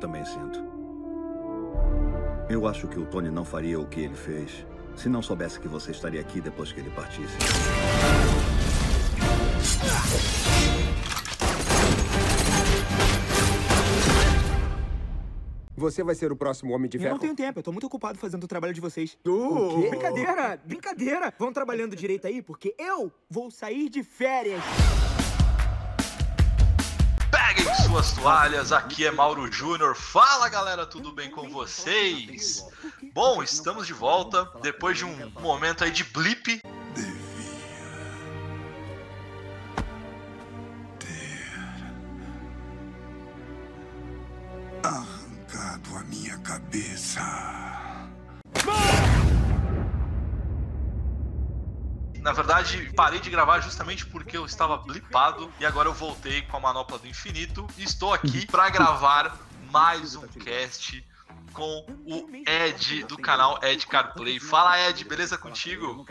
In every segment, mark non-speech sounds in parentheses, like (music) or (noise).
também sinto. Eu acho que o Tony não faria o que ele fez se não soubesse que você estaria aqui depois que ele partisse. Você vai ser o próximo Homem de Eu Ferro. não tenho tempo, eu tô muito ocupado fazendo o trabalho de vocês. Uh! Brincadeira, brincadeira. Vão trabalhando direito aí, porque eu vou sair de férias. Suas toalhas, aqui é Mauro Júnior. Fala galera, tudo bem com vocês? Bom, estamos de volta depois de um momento aí de blip. Arrancado a minha cabeça. Na verdade, parei de gravar justamente porque eu estava blipado e agora eu voltei com a manopla do infinito e estou aqui (laughs) para gravar mais um cast com o Ed do canal Ed CarPlay. Fala Ed, beleza contigo?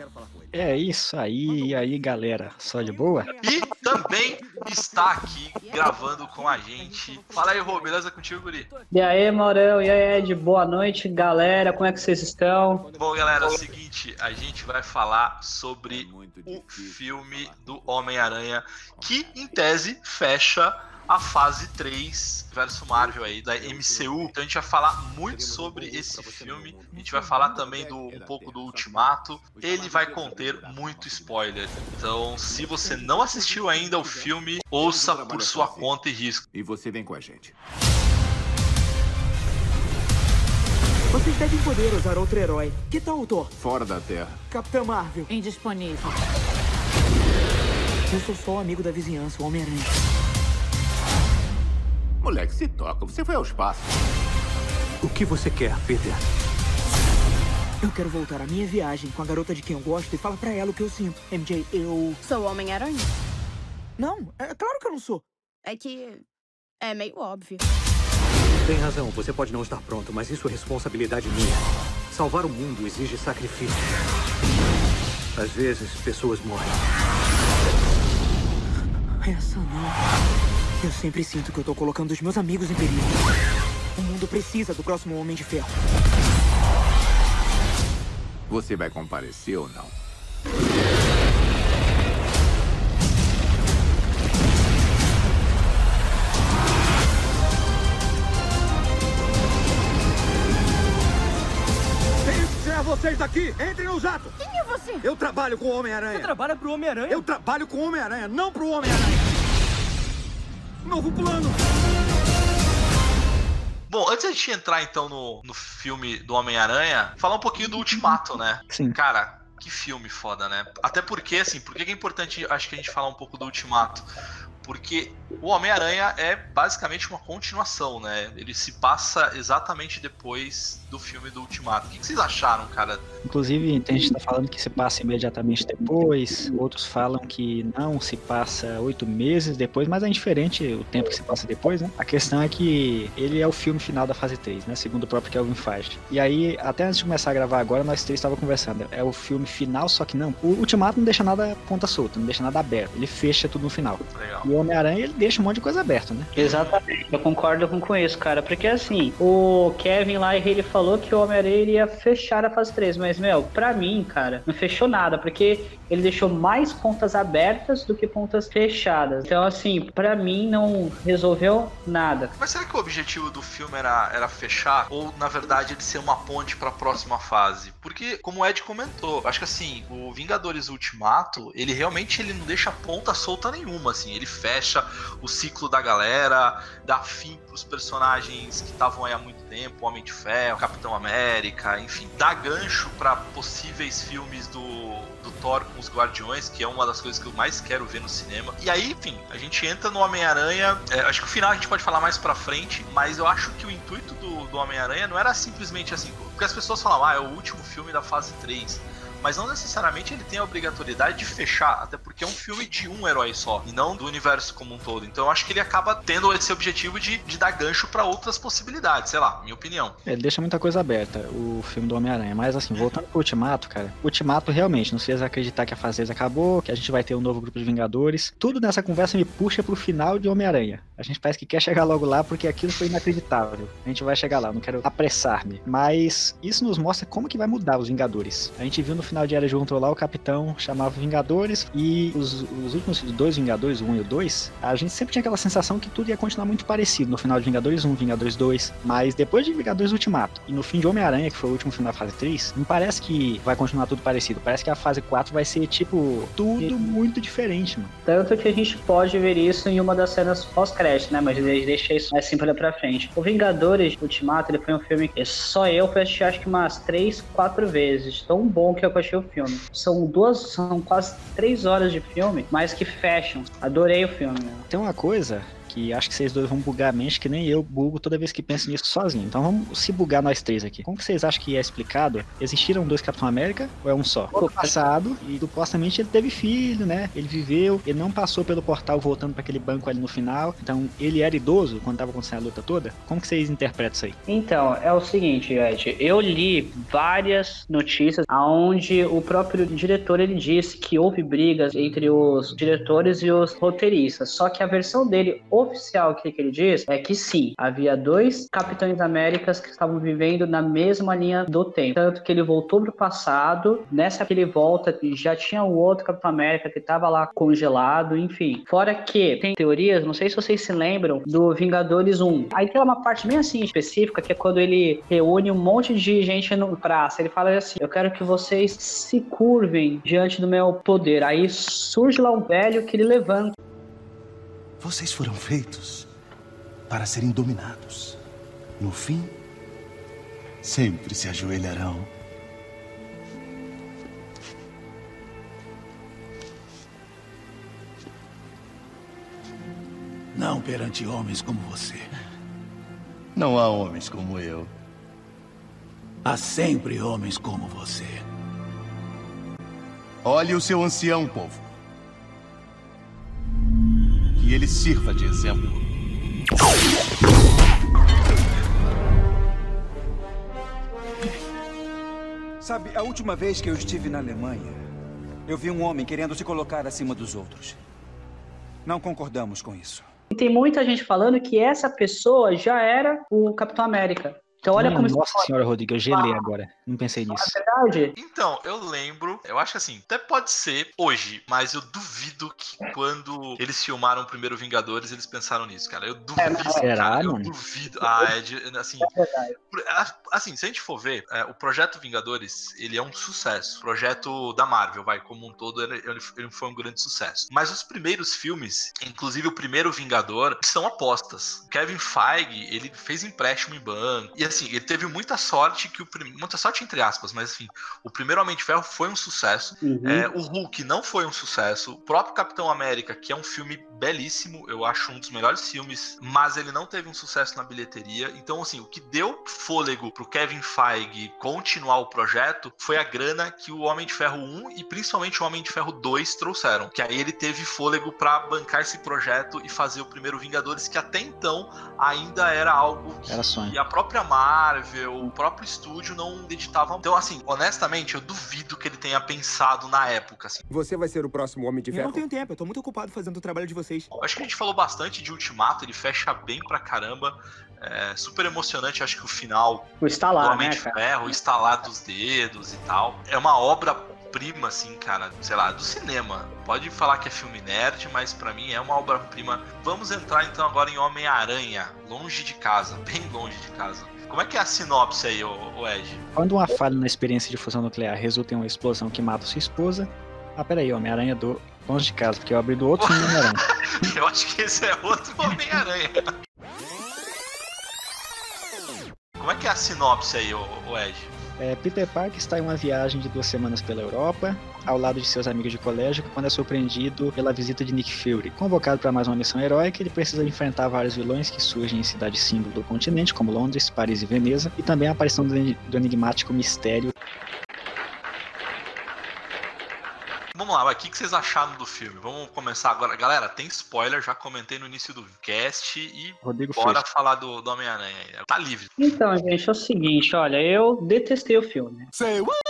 É isso aí, e aí galera, só de boa? E também está aqui gravando com a gente. Fala aí, Rô, beleza contigo, Guri? E aí, Maurão, e aí, Ed, boa noite, galera, como é que vocês estão? Bom, galera, é o seguinte, a gente vai falar sobre o filme do Homem-Aranha, que em tese fecha a fase 3 versus Marvel aí da MCU. Então a gente vai falar muito sobre esse filme. A gente vai falar também do um pouco do Ultimato. Ele vai conter muito spoiler. Então, se você não assistiu ainda o filme, ouça por sua conta e risco. E você vem com a gente. Vocês devem poder usar outro herói. Que tal o Thor? Fora da Terra. Capitã Marvel. Indisponível. Eu sou só amigo da vizinhança, o Homem-Aranha. Moleque, se toca. Você foi ao espaço. O que você quer, Peter? Eu quero voltar à minha viagem com a garota de quem eu gosto e falar pra ela o que eu sinto. MJ, eu. Sou Homem-Aranha. Não, é claro que eu não sou. É que. É meio óbvio. Tem razão, você pode não estar pronto, mas isso é responsabilidade minha. Salvar o mundo exige sacrifício. Às vezes, pessoas morrem. Essa não. Eu sempre sinto que eu tô colocando os meus amigos em perigo. O mundo precisa do próximo Homem de Ferro. Você vai comparecer ou não? Tenho que tirar vocês daqui! Entrem no jato! Quem é você? Eu trabalho com o Homem-Aranha! trabalha pro Homem-Aranha? Eu trabalho com o Homem-Aranha, não pro Homem-Aranha! Novo plano! Bom, antes da gente entrar então no, no filme do Homem-Aranha, falar um pouquinho do Ultimato, né? Sim. Cara, que filme foda, né? Até porque, assim, por que é importante, acho que a gente falar um pouco do Ultimato? Porque o Homem-Aranha é basicamente uma continuação, né? Ele se passa exatamente depois do filme do Ultimato. O que que vocês acharam, cara? Inclusive, tem gente que tá falando que se passa imediatamente depois, outros falam que não, se passa oito meses depois, mas é indiferente o tempo que se passa depois, né? A questão é que ele é o filme final da fase 3, né? Segundo o próprio Kelvin Feige. E aí, até antes de começar a gravar agora, nós três estávamos conversando. É o filme final, só que não. O Ultimato não deixa nada ponta solta, não deixa nada aberto. Ele fecha tudo no final. Legal. E o Homem-Aranha, ele deixa um monte de coisa aberta, né? Exatamente, eu concordo com, com isso, cara, porque assim, o Kevin lá, ele falou que o Homem-Aranha iria fechar a fase 3, mas, meu, pra mim, cara, não fechou nada, porque ele deixou mais pontas abertas do que pontas fechadas. Então, assim, pra mim não resolveu nada. Mas será que o objetivo do filme era, era fechar? Ou, na verdade, ele ser uma ponte pra próxima fase? Porque, como o Ed comentou, acho que assim, o Vingadores Ultimato, ele realmente ele não deixa ponta solta nenhuma, assim. Ele fecha o ciclo da galera, dá fim pros personagens que estavam aí há muito tempo, Homem de Ferro, Capitão América, enfim, dá gancho pra possíveis filmes do, do Thor com os Guardiões, que é uma das coisas que eu mais quero ver no cinema. E aí, enfim, a gente entra no Homem-Aranha. é, acho que o final a gente pode falar mais pra frente, mas eu acho que o intuito do, do Homem-Aranha não era simplesmente assim. Porque as pessoas falam, ah, é o último filme da fase 3. Mas não necessariamente ele tem a obrigatoriedade de fechar, até porque é um filme de um herói só, e não do universo como um todo. Então eu acho que ele acaba tendo esse objetivo de, de dar gancho para outras possibilidades, sei lá, minha opinião. É, Ele deixa muita coisa aberta, o filme do Homem-Aranha. Mas assim, voltando pro Ultimato, cara, Ultimato realmente nos fez acreditar que a fase 6 acabou, que a gente vai ter um novo grupo de Vingadores. Tudo nessa conversa me puxa pro final de Homem-Aranha. A gente parece que quer chegar logo lá porque aquilo foi inacreditável. A gente vai chegar lá, não quero apressar-me. Mas isso nos mostra como que vai mudar os Vingadores. A gente viu no final de Era de lá, o Capitão chamava Vingadores e os, os últimos dois Vingadores, o 1 e o 2, a gente sempre tinha aquela sensação que tudo ia continuar muito parecido no final de Vingadores 1, Vingadores 2. Mas depois de Vingadores Ultimato e no fim de Homem-Aranha, que foi o último filme da fase 3, não parece que vai continuar tudo parecido. Parece que a fase 4 vai ser, tipo, tudo muito diferente, mano. Tanto que a gente pode ver isso em uma das cenas pós-crédito, né? Mas eles deixam isso mais simples pra frente. O Vingadores Ultimato, ele foi um filme que só eu fui assistir acho que umas três, quatro vezes. Tão bom que eu achei o filme. São duas, são quase três horas de filme, mas que fecham. Adorei o filme. Tem uma coisa que acho que vocês dois vão bugar a mente, que nem eu bugo toda vez que penso nisso sozinho. Então vamos se bugar nós três aqui. Como que vocês acham que é explicado? Existiram dois Capitão América ou é um só? Ficou passado e supostamente ele teve filho, né? Ele viveu, ele não passou pelo portal voltando para aquele banco ali no final. Então ele era idoso quando tava acontecendo a luta toda. Como que vocês interpretam isso aí? Então, é o seguinte, Ed, eu li várias notícias aonde o próprio diretor ele disse que houve brigas entre os diretores e os roteiristas. Só que a versão dele oficial que ele diz é que sim, havia dois Capitães Américas que estavam vivendo na mesma linha do tempo. Tanto que ele voltou pro passado, nessa que ele volta já tinha o outro Capitão América que estava lá congelado, enfim. Fora que tem teorias, não sei se vocês se lembram, do Vingadores 1. Aí tem uma parte bem assim específica que é quando ele reúne um monte de gente no praça. Ele fala assim: Eu quero que vocês se curvem diante do meu poder. Aí surge lá um velho que ele levanta. Vocês foram feitos para serem dominados. No fim, sempre se ajoelharão. Não perante homens como você. Não há homens como eu. Há sempre homens como você. Olhe o seu ancião, povo. Que ele sirva de exemplo. Sabe, a última vez que eu estive na Alemanha, eu vi um homem querendo se colocar acima dos outros. Não concordamos com isso. E tem muita gente falando que essa pessoa já era o Capitão América. Então olha Minha como Nossa senhora, Rodrigo, eu gelei agora. Não pensei nisso. É verdade. Então, eu lembro, eu acho que assim, até pode ser hoje, mas eu duvido que quando eles filmaram o primeiro Vingadores, eles pensaram nisso, cara. Eu duvido, Será, cara, eu mano? duvido. Ah, é de, assim, a- assim, se a gente for ver, é, o projeto Vingadores, ele é um sucesso. O projeto da Marvel, vai, como um todo, ele, ele- ele foi um grande sucesso. Mas os primeiros filmes, inclusive o primeiro Vingador, são apostas. Kevin Feige, ele fez empréstimo em banco. E assim, ele teve muita sorte que o muita sorte entre aspas, mas assim, o primeiro Homem de Ferro foi um sucesso. Uhum. É, o Hulk não foi um sucesso. O próprio Capitão América, que é um filme belíssimo, eu acho um dos melhores filmes, mas ele não teve um sucesso na bilheteria. Então, assim, o que deu fôlego pro Kevin Feige continuar o projeto foi a grana que o Homem de Ferro 1 e principalmente o Homem de Ferro 2 trouxeram. Que aí ele teve fôlego pra bancar esse projeto e fazer o primeiro Vingadores, que até então ainda era algo que Era a própria Marvel, o próprio estúdio não editavam. Então, assim, honestamente, eu duvido que ele tenha pensado na época, assim. Você vai ser o próximo Homem de Eu Ferro? não tenho tempo, eu tô muito ocupado fazendo o trabalho de vocês. Eu Acho que a gente falou bastante de Ultimato, ele fecha bem pra caramba. É super emocionante, acho que o final O estalar, do Homem né, de cara? Ferro, o estalar dos dedos e tal. É uma obra prima, assim, cara, sei lá, do cinema. Pode falar que é filme nerd, mas pra mim é uma obra-prima. Vamos entrar então agora em Homem-Aranha, longe de casa, bem longe de casa. Como é que é a sinopse aí, ô Ed? Quando uma falha na experiência de fusão nuclear resulta em uma explosão que mata sua esposa. Ah, peraí, Homem-Aranha do longe de casa, porque eu abri do outro Homem-Aranha. (laughs) Eu acho que esse é outro Homem-Aranha. Como é que é a sinopse aí, ô Ed? É, Peter Parker está em uma viagem de duas semanas pela Europa, ao lado de seus amigos de colégio, quando é surpreendido pela visita de Nick Fury. Convocado para mais uma missão heróica, ele precisa enfrentar vários vilões que surgem em cidades símbolo do continente, como Londres, Paris e Veneza, e também a aparição do, do enigmático Mistério. Vamos lá, o que, que vocês acharam do filme? Vamos começar agora. Galera, tem spoiler, já comentei no início do cast e Rodrigo bora falar do, do Homem-Aranha aí. Tá livre. Então, gente, é o seguinte, olha, eu detestei o filme. Say what?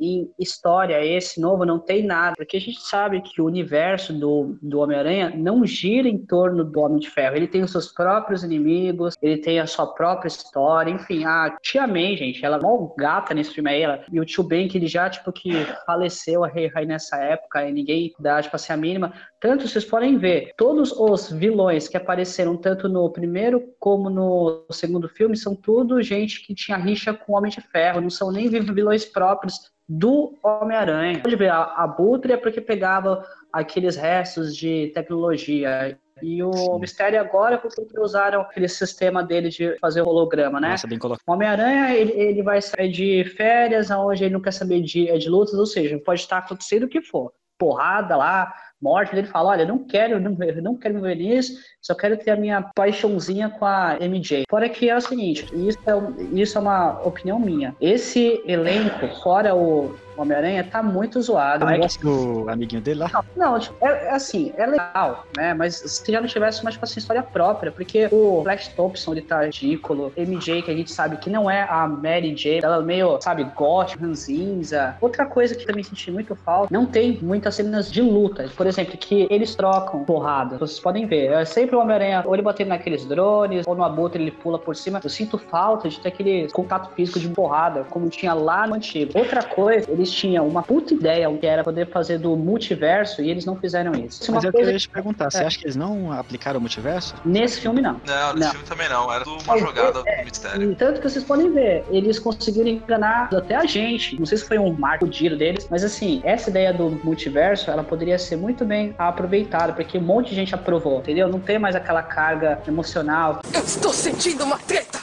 Em história, esse novo não tem nada, porque a gente sabe que o universo do, do Homem-Aranha não gira em torno do Homem de Ferro. Ele tem os seus próprios inimigos, ele tem a sua própria história, enfim. A Tia May, gente, ela é mó gata nesse filme aí, ela, e o Tio Ben, que ele já, tipo, que faleceu aí, aí nessa época, e ninguém dá, tipo assim, a mínima. Tanto, vocês podem ver, todos os vilões que apareceram tanto no primeiro como no segundo filme são tudo gente que tinha rixa com o Homem de Ferro, não são nem vilões próprios do Homem-Aranha. Pode ver, a Abutre é porque pegava aqueles restos de tecnologia. E o Sim. Mistério agora, porque usaram aquele sistema dele de fazer o holograma, né? Nossa, bem colocado. O Homem-Aranha, ele, ele vai sair de férias, onde ele não quer saber de, de lutas, ou seja, pode estar acontecendo o que for. Porrada lá, morte, ele fala, olha, não quero, não, não quero me ver nisso, só quero ter a minha paixãozinha com a MJ. Fora que é o seguinte, isso é, isso é uma opinião minha. Esse elenco, fora o Homem-Aranha, tá muito zoado. Você É não que- do amiguinho dele lá? não, tipo, é, é assim, é legal, né? Mas se já não tivesse mais, tipo assim, história própria, porque o Flash Thompson, ele tá ridículo, MJ, que a gente sabe que não é a Mary J, ela é meio, sabe, gótica, ranzinza. Outra coisa que também senti muito falta, não tem muitas cenas de luta. Por exemplo, que eles trocam porrada. Vocês podem ver, é sempre o Homem-Aranha, ou ele batendo naqueles drones, ou no abutre ele pula por cima. Eu sinto falta de ter aquele contato físico de porrada, como tinha lá no antigo. Outra coisa, eles tinham uma puta ideia, que era poder fazer do multiverso, e eles não fizeram isso. Isso é Mas uma eu coisa queria te perguntar, você É. acha que eles não aplicaram o multiverso? Nesse filme, não. Não, nesse Não. filme também não. Era uma jogada do mistério. E tanto que vocês podem ver, eles conseguiram enganar até a gente. Não sei se foi um marco giro deles, mas assim, essa ideia do multiverso, ela poderia ser muito bem aproveitada, porque um monte de gente aprovou, entendeu? Não tem mais aquela carga emocional. Eu estou sentindo uma treta.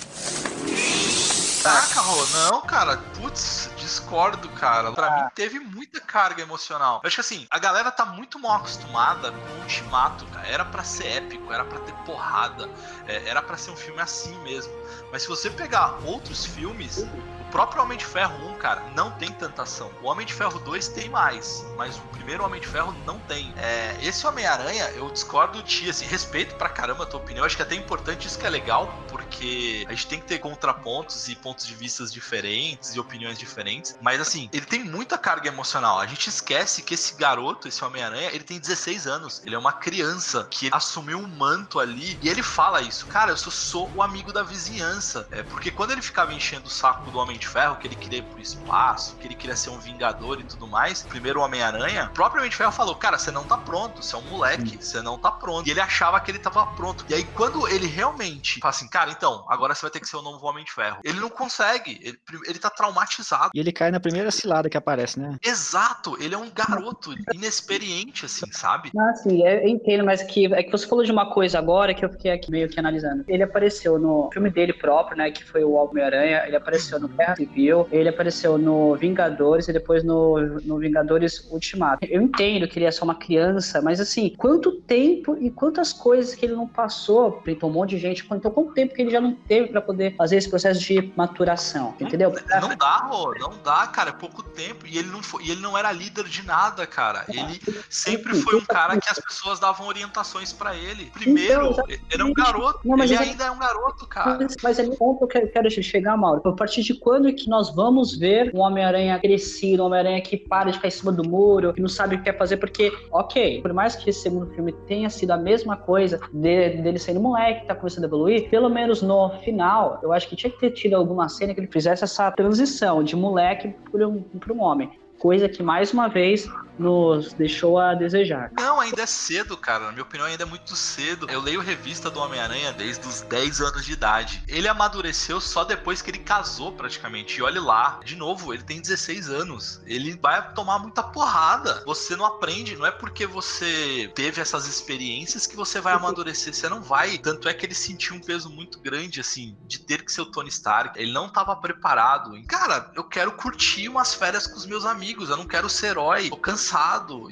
Caraca, Rô, não, cara. Putz, discordo, cara. Pra mim teve muita carga emocional. Eu acho que assim, a galera tá muito mal acostumada com o Ultimato, cara. Era pra ser épico, era pra ter porrada, é, era pra ser um filme assim mesmo. Mas se você pegar outros filmes, próprio Homem de Ferro 1, cara, não tem tanta ação. O Homem de Ferro 2 tem mais, mas o primeiro Homem de Ferro não tem. É, esse Homem-Aranha, eu discordo de ti, assim, respeito pra caramba a tua opinião. Acho que é até importante isso que é legal, porque a gente tem que ter contrapontos e pontos de vistas diferentes e opiniões diferentes. Mas assim, ele tem muita carga emocional. A gente esquece que esse garoto, esse Homem-Aranha, ele tem 16 anos. Ele é uma criança que assumiu um manto ali e ele fala isso. Cara, eu só sou o amigo da vizinhança. É porque quando ele ficava enchendo o saco do Homem de Ferro, que ele queria ir pro espaço, que ele queria ser um vingador e tudo mais, primeiro o Homem-Aranha, o próprio Homem de Ferro falou: Cara, você não tá pronto, você é um moleque, você não tá pronto. E ele achava que ele tava pronto. E aí, quando ele realmente fala assim, cara, então, agora você vai ter que ser o novo Homem de Ferro, ele não consegue, ele, ele tá traumatizado. E ele cai na primeira cilada que aparece, né? Exato, ele é um garoto inexperiente, assim, sabe? Ah, sim, eu eu entendo, mas que, é que você falou de uma coisa agora que eu fiquei aqui meio que analisando. Ele apareceu no filme dele próprio, né, que foi o Homem-Aranha, ele apareceu no Guerra Civil, ele apareceu no Vingadores e depois no, no Vingadores Ultimato. Eu entendo que ele é só uma criança, mas assim, quanto tempo e quantas coisas que ele não passou, então um monte de gente, então quanto tempo que ele já não teve pra poder fazer esse processo de maturação, entendeu? Não dá, Rô, não dá, cara, é pouco tempo. E ele não foi, e ele não era líder de nada, cara. Ele sempre foi um cara que as pessoas davam orientações pra ele. Primeiro, Então, ele era um garoto. Não, mas ele ele- ainda é um garoto, cara. Mas, é no ponto que eu quero chegar, Mauro. A partir de quando que nós vamos ver um Homem-Aranha crescido, um Homem-Aranha que para de ficar em cima do muro, que não sabe o que quer fazer? Porque, ok, por mais que esse segundo filme tenha sido a mesma coisa, de- dele sendo moleque, tá começando a evoluir, pelo menos no final, eu acho que tinha que ter tido alguma cena que ele fizesse essa transição de moleque para um, um homem. Coisa que, mais uma vez, nos deixou a desejar. Não, ainda é cedo, cara. Na minha opinião, ainda é muito cedo. Eu leio revista do Homem-Aranha desde os 10 anos de idade. Ele amadureceu só depois que ele casou, praticamente. E olhe lá, de novo, ele tem 16 anos. Ele vai tomar muita porrada. Você não aprende, não é porque você teve essas experiências que você vai amadurecer. Você não vai. Tanto é que ele sentiu um peso muito grande, assim, de ter que ser o Tony Stark. Ele não tava preparado. Cara, eu quero curtir umas férias com os meus amigos. Eu não quero ser herói. Tô cansado.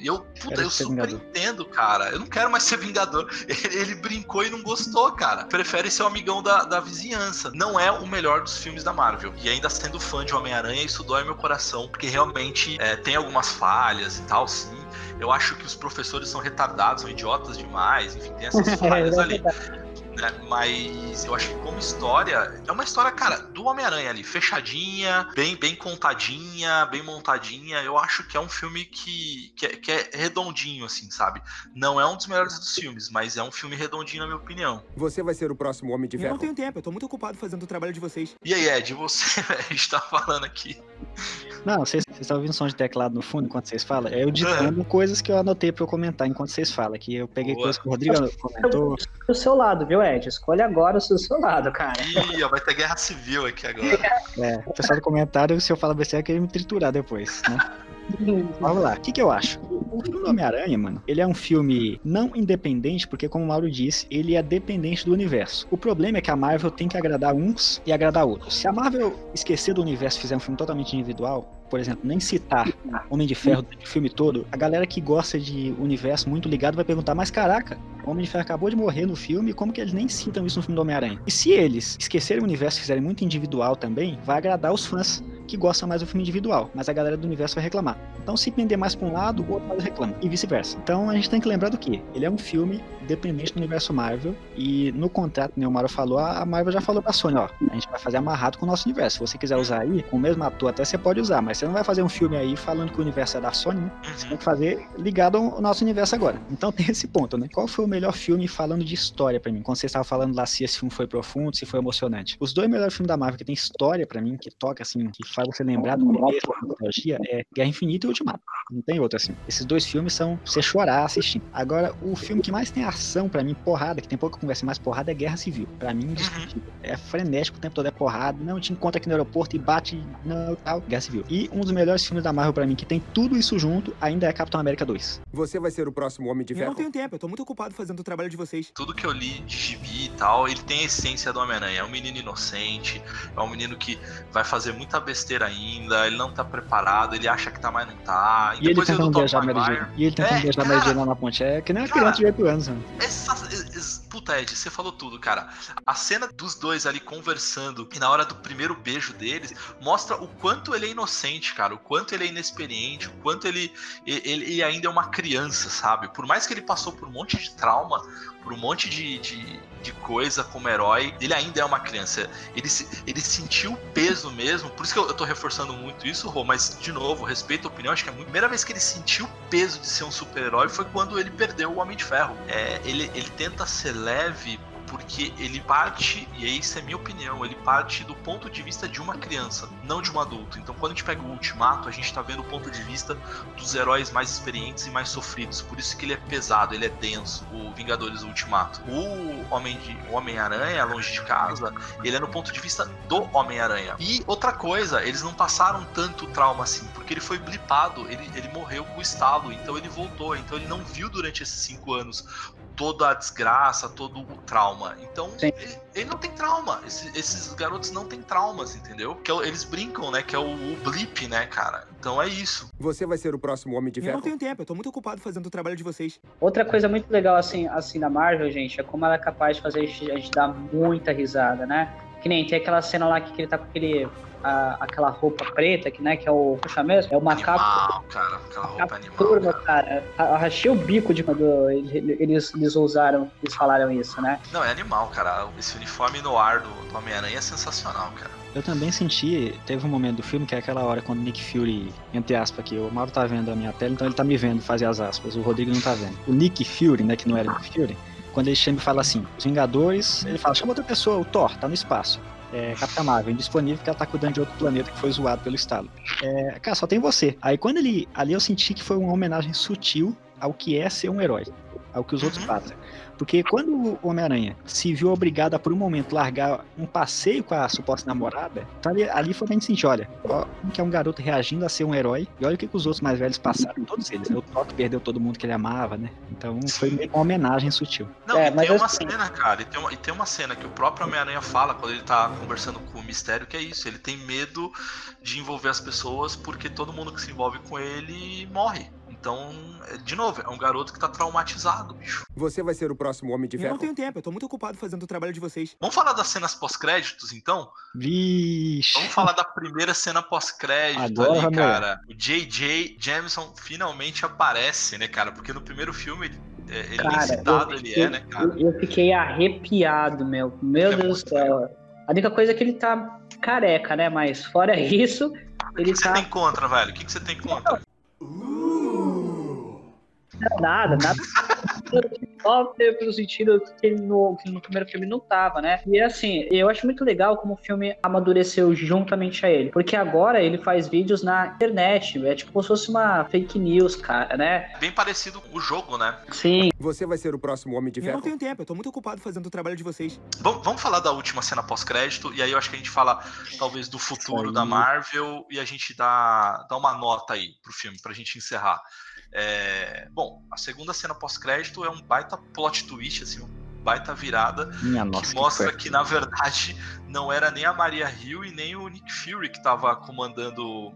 E eu, puta, eu super vingador. entendo cara. Eu não quero mais ser Vingador. (laughs) Ele, ele brincou e não gostou, cara. Prefere ser o amigão da, da vizinhança. Não é o melhor dos filmes da Marvel. E ainda sendo fã de Homem-Aranha, isso dói meu coração, porque realmente é, tem algumas falhas e tal, sim. Eu acho que os professores são retardados, são idiotas demais, enfim, tem essas (laughs) falhas ali. Né? Mas eu acho que como história, é uma história, cara, do Homem-Aranha ali, fechadinha, bem, bem contadinha, bem montadinha. Eu acho que é um filme que, que, é, que é redondinho, assim, sabe? Não é um dos melhores dos filmes, mas é um filme redondinho, na minha opinião. Você vai ser o próximo Homem de Eu Ferro. não tenho tempo, eu tô muito ocupado fazendo o trabalho de vocês. E aí, Ed, você, (laughs) a gente tá falando aqui. Não, vocês estão ouvindo som de teclado no fundo enquanto vocês falam? É eu ditando coisas que eu anotei pra eu comentar enquanto vocês falam. Que eu peguei Boa. coisas que o Rodrigo comentou. Do seu lado, viu, Ed? Escolha agora o seu lado, cara. Ih, vai ter guerra civil aqui agora. É, o pessoal do comentário, se eu falar besteira, quer me triturar depois, né? Vamos lá, o que, que eu acho? O filme do Homem-Aranha, mano, ele é um filme não independente, porque, como o Mauro disse, ele é dependente do universo. O problema é que a Marvel tem que agradar uns e agradar outros. Se a Marvel esquecer do universo e fizer um filme totalmente individual, por exemplo, nem citar Homem de Ferro durante o filme todo, a galera que gosta de universo muito ligado vai perguntar: mas caraca, Homem de Ferro acabou de morrer no filme, como que eles nem citam isso no filme do Homem-Aranha? E se eles esquecerem o universo e fizerem muito individual também, vai agradar os fãs que gostam mais do filme individual, mas a galera do universo vai reclamar. Então, se pender mais pra um lado, o outro lado reclama, e vice-versa. Então, a gente tem que lembrar do que? Ele é um filme dependente do universo Marvel, e no contrato, né, o Mario falou, a Marvel já falou pra Sony, ó, a gente vai fazer amarrado com o nosso universo. Se você quiser usar aí, com o mesmo ator até você pode usar, mas você não vai fazer um filme aí falando que o universo é da Sony, né? Você tem que fazer ligado ao nosso universo agora. Então (laughs) tem esse ponto, né? Qual foi o melhor filme falando de história pra mim? Quando você estava falando lá se esse filme foi profundo, se foi emocionante. Os dois melhores filmes da Marvel que tem história pra mim, que toca assim, que faz você lembrar do começo da nostalgia, é Guerra Infinita e Ultimato. Não tem outro assim. Esses dois filmes são pra você chorar assistindo. Agora, o filme que mais tem ação pra mim, porrada, que tem pouca conversa mais porrada, é Guerra Civil. Pra mim, indiscutível. É frenético o tempo todo, é porrada. Não te encontra aqui no aeroporto e bate, não, tal. Guerra Civil. E um dos melhores filmes da Marvel pra mim, que tem tudo isso junto, ainda é Capitão América 2. Você vai ser o próximo Homem de Eu Ferro. não tenho tempo, eu tô muito ocupado fazendo o trabalho de vocês. Tudo que eu li de gibi e tal, ele tem a essência do Homem-Aranha. É um menino inocente, é um menino que vai fazer muita besteira ainda, ele não tá preparado, ele acha que tá, mas não tá. E ele depois veio tentando beijar a Mary. Jane. E ele tentando É, a Mary Jane lá na ponte. É que nem uma criança de 8 anos, mano. Essa, es- es- puta, Ed, você falou tudo, cara. A cena dos dois ali conversando e na hora do primeiro beijo deles mostra o quanto ele é inocente, cara. O quanto ele é inexperiente, o quanto ele, ele, ele ainda é uma criança, sabe? Por mais que ele passou por um monte de trauma, por um monte de, de, de coisa como herói, ele ainda é uma criança. Ele, ele sentiu o peso mesmo, por isso que eu, eu tô reforçando muito isso, Rô, mas de novo, respeito a opinião, acho que é. A primeira vez que ele sentiu o peso de ser um super-herói foi quando ele perdeu o Homem de Ferro. É, ele, ele tenta ser leve porque ele parte, e isso é minha opinião, ele parte do ponto de vista de uma criança, não de um adulto. Então quando a gente pega o Ultimato, a gente tá vendo o ponto de vista dos heróis mais experientes e mais sofridos. Por isso que ele é pesado, ele é denso, o Vingadores Ultimato. O Homem de Homem-Aranha, longe de casa, ele é no ponto de vista do Homem-Aranha. E outra coisa, eles não passaram tanto trauma assim, porque ele foi blipado, ele, ele morreu com o estalo, então ele voltou, então ele não viu durante esses cinco anos toda a desgraça, todo o trauma. Então, ele, ele não tem trauma. Esse- esses garotos não têm traumas, entendeu? Que é eles brincam, né? Que é o, o blip, né, cara? Então é isso. Você vai ser o próximo Homem de Eu Ferro. não tenho tempo, eu tô muito ocupado fazendo o trabalho de vocês. Outra coisa muito legal assim, assim da Marvel, gente, é como ela é capaz de fazer a gente, a gente dar muita risada, né? Que nem tem aquela cena lá que, que ele tá com aquele, a- aquela roupa preta, que, né, que é o, puxa mesmo, é o macaco. Animal, cara. Aquela roupa animal. Turma, cara, eu rachei o bico de quando eles, eles usaram, eles falaram isso, né? Não, é animal, cara. Esse uniforme no ar do, do Homem-Aranha é sensacional, cara. Eu também senti, teve um momento do filme que é aquela hora quando Nick Fury, entre aspas, aqui, o Mauro tá vendo a minha tela, então ele tá me vendo fazer as aspas, o Rodrigo não tá vendo. O Nick Fury, né, que não era Nick Fury, quando ele chama e fala assim, os Vingadores, ele fala, chama outra pessoa, o Thor, tá no espaço. É, Capitã Marvel, indisponível, porque ela tá cuidando de outro planeta que foi zoado pelo estalo. É, cara, só tem você. Aí quando ele, ali eu senti que foi uma homenagem sutil ao que é ser um herói, ao que os outros fazem. Porque quando o Homem-Aranha se viu obrigado a, por um momento, largar um passeio com a suposta namorada, então ali, ali foi gente sentir, olha, ó, como que é um garoto reagindo a ser um herói, e olha o que, que os outros mais velhos passaram, todos eles, né? O Thor perdeu todo mundo que ele amava, né? Então foi meio que uma homenagem sutil. Não, É, e mas tem uma assim- cena, cara, e tem uma, e tem uma cena que o próprio Homem-Aranha fala quando ele tá conversando com o Mistério, que é isso, ele tem medo de envolver as pessoas porque todo mundo que se envolve com ele morre. Então, é, de novo, é um garoto que tá traumatizado, bicho. Você vai ser o próximo Homem de Eu Ferro? não tenho tempo, eu tô muito ocupado fazendo o trabalho de vocês. Vamos falar das cenas pós-créditos, então? Vixe. Vamos falar da primeira cena pós-crédito ali, Ramon. cara. O J.J. Jameson finalmente aparece, né, cara? Porque no primeiro filme ele, é, ele nem Cara, citado eu ele é, né, cara? eu- eu fiquei arrepiado, meu. Meu É Deus do céu. A única coisa é que ele tá careca, né? Mas fora isso, O ele que, que você tá. tem contra, velho? O que, que você tem contra? Nada, nada. (laughs) Só pelo sentido que ele no, que no primeiro filme não tava, né? E assim, eu acho muito legal como o filme amadureceu juntamente a ele. Porque agora ele faz vídeos na internet. É tipo como se fosse uma fake news, cara, né? Bem parecido com o jogo, né? Sim. Você vai ser o próximo Homem de Eu Ferro? não tenho tempo, eu tô muito ocupado fazendo o trabalho de vocês. Vamos, vamos falar da última cena pós-crédito, e aí eu acho que a gente fala, talvez, do futuro da Marvel, e a gente dá, dá uma nota aí pro filme, pra gente encerrar. É, bom, a segunda cena pós-crédito é um baita plot twist, assim, um baita virada, Minha nossa. que que mostra foi. que, na verdade, não era nem a Maria Hill e nem o Nick Fury que tava comandando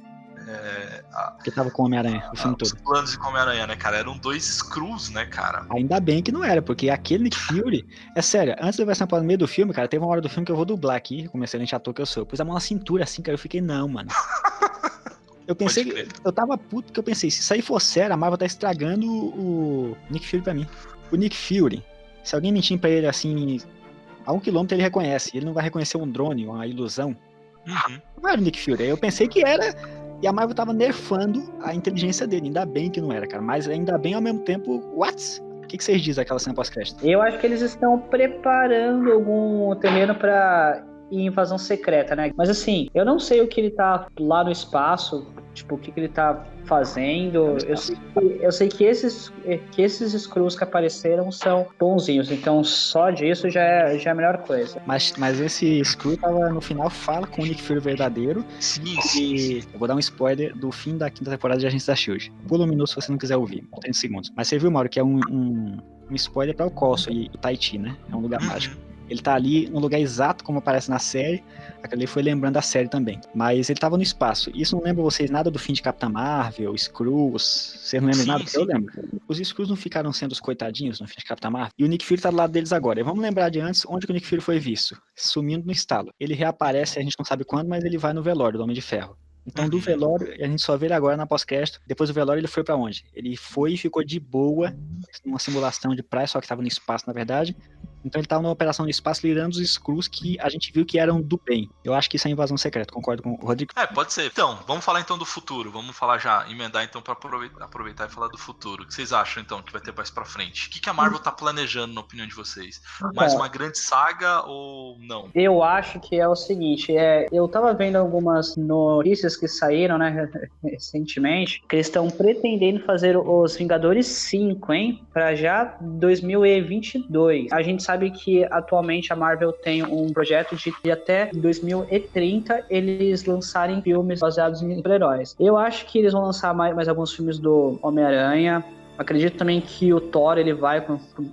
é, a- Que tava com Homem-Aranha o filme os todo. planos de Homem-Aranha, né, cara? Eram dois Screws, né, cara? Ainda bem que não era, porque aquele Nick Fury. É sério, antes de eu ver essa no meio do filme, cara, teve uma hora do filme que eu vou dublar aqui, como excelente ator que eu sou. Eu pus a mão na cintura assim, cara, eu fiquei, não, mano. (laughs) Eu pensei, que- eu tava puto porque eu pensei, se isso aí for sério, a Marvel tá estragando o Nick Fury pra mim. O Nick Fury, se alguém mentir pra ele assim, a um quilômetro ele reconhece. Ele não vai reconhecer um drone, uma ilusão. Uhum. Não era o Nick Fury. Eu pensei que era. E a Marvel tava nerfando a inteligência dele. Ainda bem que não era, cara. Mas ainda bem ao mesmo tempo, what? O que, que vocês dizem daquela cena pós-crédito? Eu acho que eles estão preparando algum terreno pra invasão secreta, né? Mas assim, eu não sei o que ele tá lá no espaço, tipo, o que, que ele tá fazendo. Eu sei, que, eu sei que esses que esses Skrulls que apareceram são bonzinhos, então só disso já é, já é a melhor coisa. Mas, mas esse Screw tava no final, fala com o Nick Fury verdadeiro. Sim, sim, E sim. eu vou dar um spoiler do fim da quinta temporada de Agentes da Shield. Pula um minuto se você não quiser ouvir, 30 segundos. Mas você viu, Mauro, que é um, um, um spoiler para o Cosso e o Tahiti, né? É um lugar Uhum. mágico. Ele tá ali no lugar exato como aparece na série. Aquele foi lembrando da série também. Mas ele tava no espaço. Isso não lembra vocês nada do fim de Capitã Marvel, Skrulls? Vocês não lembram Sim, nada? sim. Eu lembro. Os Skrulls não ficaram sendo os coitadinhos no fim de Capitã Marvel? E o Nick Fury tá do lado deles agora. E vamos lembrar de antes onde o Nick Fury foi visto. Sumindo no estalo. Ele reaparece, a gente não sabe quando, mas ele vai no velório do Homem de Ferro. Então, do Uhum. velório, a gente só vê ele agora na pós-crédito. Depois do velório, ele foi pra onde? Ele foi e ficou de boa, numa simulação de praia, só que tava no espaço, na verdade. Então, ele tava numa operação no espaço, liderando os Skrulls que a gente viu que eram do bem. Eu acho que isso é invasão secreta, concordo com o Rodrigo. É, pode ser. Então, vamos falar então do futuro. Vamos falar já, emendar então pra aproveitar, e falar do futuro. O que vocês acham então que vai ter mais pra frente? O que, que a Marvel tá planejando, na opinião de vocês? Mais uma grande saga ou não? Eu acho que é o seguinte, é, eu tava vendo algumas notícias que saíram, né, (laughs) recentemente, que eles estão pretendendo fazer os Vingadores 5, hein, Pra já 2022. A gente sabe que atualmente a Marvel tem um projeto de que até 2030 eles lançarem filmes baseados em super-heróis. Eu acho que eles vão lançar mais, mais alguns filmes do Homem-Aranha, Acredito também que o Thor ele vai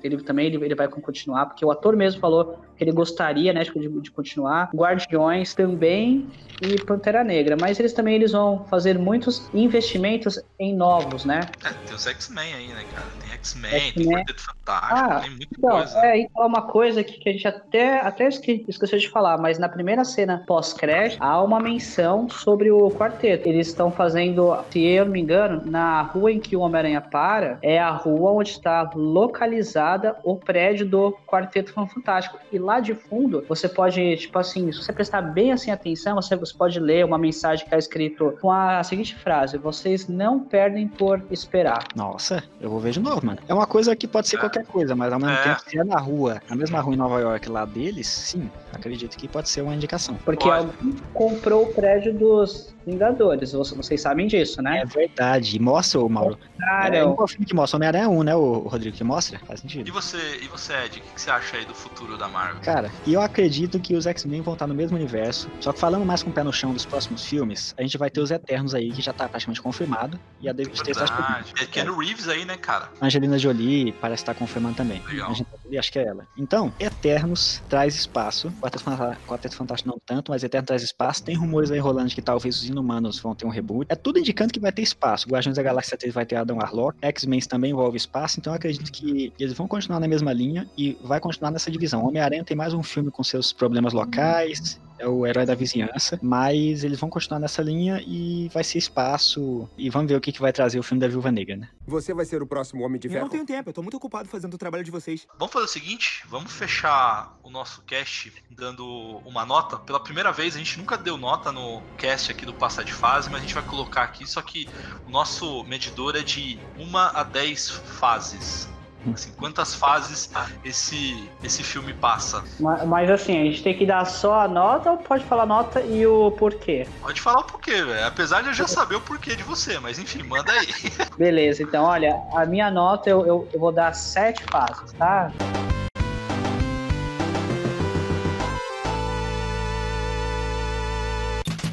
ele também ele, ele vai continuar, porque o ator mesmo falou que ele gostaria, né, de, de continuar. Guardiões também e Pantera Negra, mas eles também eles vão fazer muitos investimentos em novos, né? É, tem os X-Men aí, né, cara? Tem X-Men, tem Quarteto Fantástico, Ah, tem muita Então, coisa. é, então é uma coisa que, que a gente até, até esque- esqueceu de falar, mas na primeira cena pós-crédito há uma menção sobre o quarteto. Eles estão fazendo, se eu não me engano, na rua em que o Homem-Aranha para, é a rua onde está localizada o prédio do Quarteto Fantástico. E lá de fundo, você pode, tipo assim, se você prestar bem assim atenção, você, você pode ler uma mensagem que está escrito com a seguinte frase: Vocês não perdem por esperar. Nossa, eu vou ver de novo, mano. É uma coisa que pode ser qualquer coisa, mas ao mesmo É. tempo, se é na rua, na mesma rua em Nova York lá deles, sim, acredito que pode ser uma indicação. Porque Olha. alguém comprou o prédio dos Vingadores. Vocês, sabem disso, né? É verdade. E mostra, ô Mauro. Cara, é igual filme que mostra Homem-Aranha 1, né, o Rodrigo, que mostra? Faz E sentido. você, e você Ed, o que você acha aí do futuro da Marvel? Cara, e eu acredito que os X-Men vão estar no mesmo universo. Só que falando mais com o pé no chão dos próximos filmes, a gente vai ter os Eternos aí, que já tá praticamente confirmado. E a David acho que. É Keanu Reeves aí, né, cara? Angelina Jolie parece estar confirmando também. Legal. Angelina Jolie, acho que é ela. Então, Eternos traz espaço. Quarteto Fanta- Quarteto Fantástico não tanto, mas Eterno traz espaço. Tem rumores aí rolando de que talvez os Inumanos vão ter um reboot. É tudo indicando que vai ter espaço. Guardiões da Galáxia 3 vai ter Adam Warlock. X-Men também envolve espaço. Então eu acredito que eles vão continuar na mesma linha e vai continuar nessa divisão. Homem-Aranha tem mais um filme com seus problemas locais. É o herói da vizinhança, mas eles vão continuar nessa linha e vai ser espaço. E vamos ver o que, que vai trazer o filme da Viúva Negra, né? Você vai ser o próximo Homem de Eu Ferro? não tenho tempo, eu tô muito ocupado fazendo o trabalho de vocês. Vamos fazer o seguinte, vamos fechar o nosso cast dando uma nota. Pela primeira vez, a gente nunca deu nota no cast aqui do Passar de Fase, mas a gente vai colocar aqui, só que o nosso medidor é de 1 a 10 fases. Assim, quantas fases esse, esse filme passa? Ma- Mas assim, a gente tem que dar só a nota ou pode falar nota e o porquê? Pode falar o porquê, velho. Apesar de eu já saber o porquê de você, mas enfim, manda aí. (laughs) Beleza, então olha, a minha nota eu, eu, eu vou dar sete fases, tá?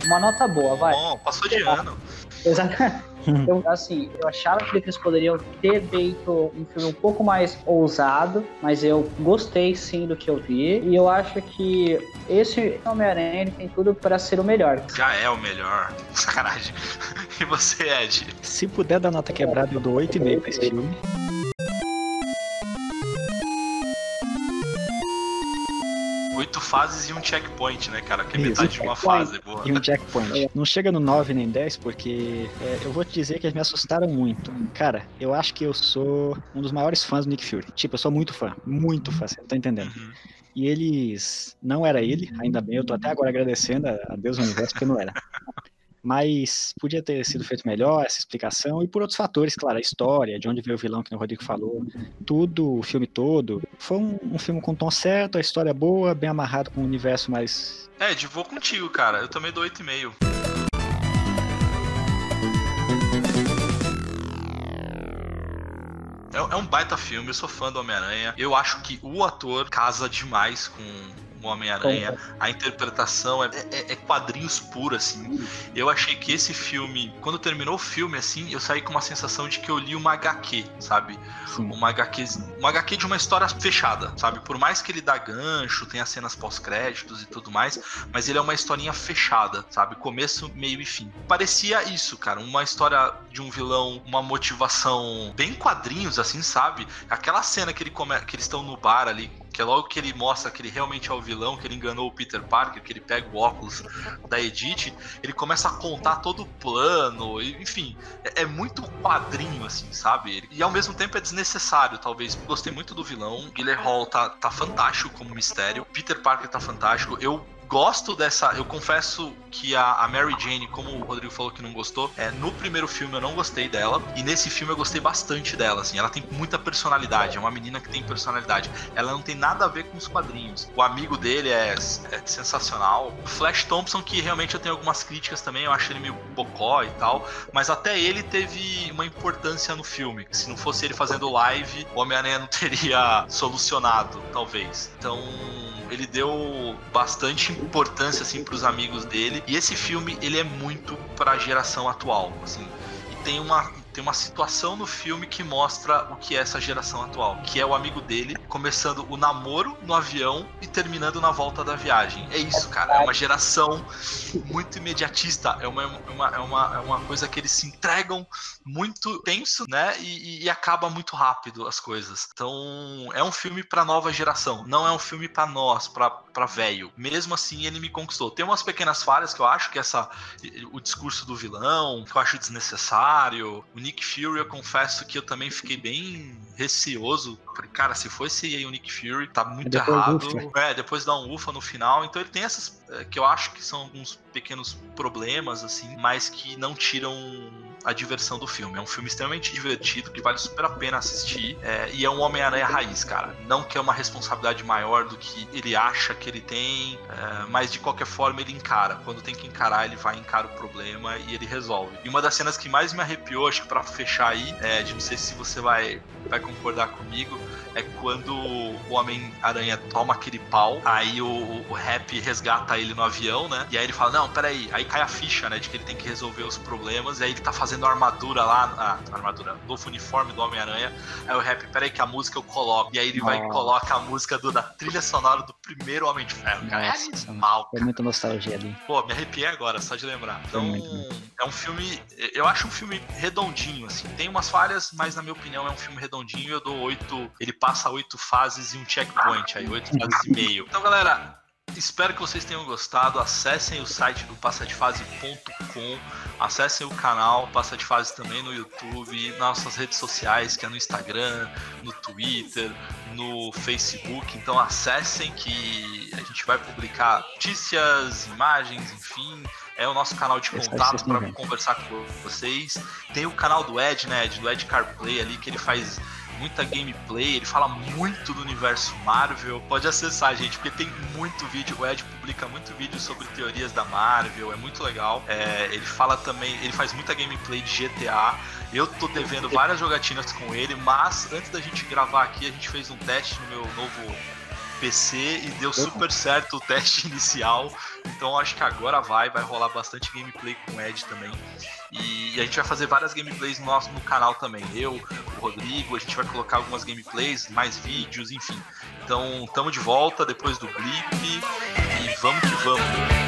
Uma nota boa, vai. Bom, passou de ano. Exato. Eu, assim, eu achava que eles poderiam ter feito um filme um pouco mais ousado, mas eu gostei sim do que eu vi. E eu acho que esse Homem-Aranha ele tem tudo para ser o melhor. Já é o melhor. (laughs) Sacanagem. E você, Ed? Se puder dar nota quebrada, eu dou 8,5 pra esse filme. Oito fases e um checkpoint, né, cara? Que é Isso. metade de uma fase. Boa. E um checkpoint. Não chega no 9 nem 10, porque é, eu vou te dizer que eles me assustaram muito. Cara, eu acho que eu sou um dos maiores fãs do Nick Fury. Tipo, eu sou muito fã. Muito fã, você não tá entendendo. E eles. Não era ele, ainda bem, eu tô até agora agradecendo a a Deus do Universo, porque não era. (laughs) Mas podia ter sido feito melhor essa explicação, e por outros fatores, claro, a história, de onde veio o vilão que o Rodrigo falou, tudo, o filme todo. Foi um, um filme com tom certo, a história boa, bem amarrado com o universo mais Ed, vou contigo, cara. Eu também dou 8,5. É, é um baita filme, eu sou fã do Homem-Aranha. Eu acho que o ator casa demais com o Homem-Aranha. A interpretação é, é- é quadrinhos puro, assim. Eu achei que esse filme, quando terminou o filme, assim, eu saí com uma sensação de que eu li uma HQ, sabe? Uma HQ, uma HQ de uma história fechada, sabe? Por mais que ele dá gancho, tenha cenas pós-créditos e tudo mais, mas ele é uma historinha fechada, sabe? Começo, meio e fim. Parecia isso, cara, uma história de um vilão, uma motivação bem quadrinhos, assim, sabe? Aquela cena que, ele come... que eles estão no bar ali, que é logo que ele mostra que ele realmente é o vilão, que ele enganou o Peter Parker, que ele pega o óculos da Edith, ele começa a contar todo o plano, enfim, é, é muito quadrinho, assim, sabe? E ao mesmo tempo é desnecessário, talvez. Gostei muito do vilão, Guilherme Hall tá, tá fantástico como mistério, Peter Parker tá fantástico, eu gosto dessa. Eu confesso que a, a Mary Jane, como o Rodrigo falou que não gostou, é, no primeiro filme eu não gostei dela. E nesse filme eu gostei bastante dela. Assim, ela tem muita personalidade. É uma menina que tem personalidade. Ela não tem nada a ver com os quadrinhos. O amigo dele é, é sensacional. O Flash Thompson, que realmente eu tenho algumas críticas também. Eu acho ele meio bocó e tal. Mas até ele teve uma importância no filme. Se não fosse ele fazendo live, o Homem-Aranha não teria (laughs) solucionado, talvez. Então ele deu bastante importância assim para os amigos dele. E esse filme ele é muito para a geração atual assim. E tem uma tem uma situação no filme que mostra o que é essa geração atual, que é o amigo dele começando o namoro no avião e terminando na volta da viagem. É isso, cara. É uma geração muito imediatista. É uma, uma, é uma, é uma coisa que eles se entregam muito tenso, né? E, e acaba muito rápido as coisas. Então, é um filme pra nova geração. Não é um filme pra nós, pra, pra velho. Mesmo assim, ele me conquistou. Tem umas pequenas falhas que eu acho que essa. O discurso do vilão, que eu acho desnecessário. O Nick Fury, eu confesso que eu também fiquei bem receoso. Falei, cara, se fosse aí o Nick Fury, tá muito errado. ufa. É, depois dá um ufa no final. Então ele tem essas. é, que eu acho que são alguns pequenos problemas, assim, mas que não tiram a diversão do filme. É um filme extremamente divertido, que vale super a pena assistir. É, e é um Homem-Aranha raiz, cara. Não quer uma responsabilidade maior do que ele acha que ele tem, é, mas de qualquer forma ele encara. Quando tem que encarar, ele vai encarar o problema e ele resolve. E uma das cenas que mais me arrepiou, acho que pra fechar aí, é, de não sei se você vai, vai concordar comigo, é quando o Homem-Aranha toma aquele pau, aí o, o Rap resgata ele no avião, né? E aí ele fala: Não, peraí. Aí cai a ficha, né? De que ele tem que resolver os problemas. E aí ele tá fazendo a armadura lá, a armadura, novo uniforme do Homem-Aranha. Aí o Rap, peraí, que a música eu coloco. E aí ele vai e coloca a música do, da trilha sonora do primeiro Homem de Ferro. Cara, Nossa, é animal. Foi muita nostalgia ali. Pô, me arrepiei agora, só de lembrar. Então, é um filme. Eu acho um filme redondinho, assim. Tem umas falhas, mas na minha opinião é um filme redondinho. Eu dou oito. Ele passa oito fases e um checkpoint, aí oito fases e meio. Então, galera, espero que vocês tenham gostado. Acessem o site do passadefase.com, acessem o canal Passa de Fase também no YouTube, nas nossas redes sociais, que é no Instagram, no Twitter, no Facebook. Então acessem que a gente vai publicar notícias, imagens, enfim. É o nosso canal de contato para conversar com vocês. Tem o canal do Ed, né? Ed, do Ed CarPlay ali, que ele faz muita gameplay, ele fala muito do universo Marvel. Pode acessar, gente, porque tem muito vídeo. O Ed publica muito vídeo sobre teorias da Marvel, é muito legal. É, ele fala também, ele faz muita gameplay de GTA. Eu tô devendo várias jogatinas com ele, mas antes da gente gravar aqui, a gente fez um teste no meu novo PC e deu super certo o teste (laughs) inicial. Então acho que agora vai, vai rolar bastante gameplay com o Ed também. E a gente vai fazer várias gameplays no nosso no canal também. Eu, Rodrigo, a gente vai colocar algumas gameplays, mais vídeos, enfim. Então, tamo de volta depois do blip e vamos que vamos.